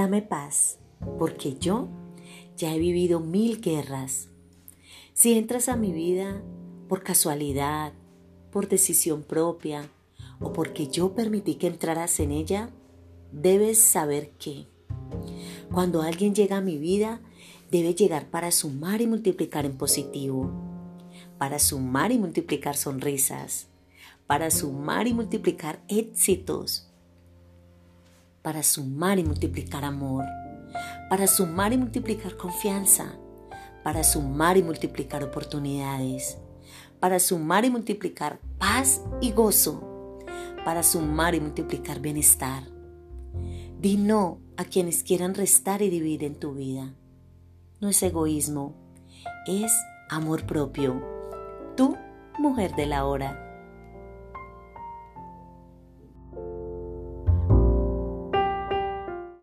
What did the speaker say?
Dame paz, porque yo ya he vivido mil guerras. Si entras a mi vida por casualidad, por decisión propia o porque yo permití que entraras en ella, debes saber que cuando alguien llega a mi vida, debe llegar para sumar y multiplicar en positivo, para sumar y multiplicar sonrisas, para sumar y multiplicar éxitos, para sumar y multiplicar amor, para sumar y multiplicar confianza, para sumar y multiplicar oportunidades, para sumar y multiplicar paz y gozo, para sumar y multiplicar bienestar. Di no a quienes quieran restar y dividir en tu vida. No es egoísmo, es amor propio. Tú, mujer de la hora.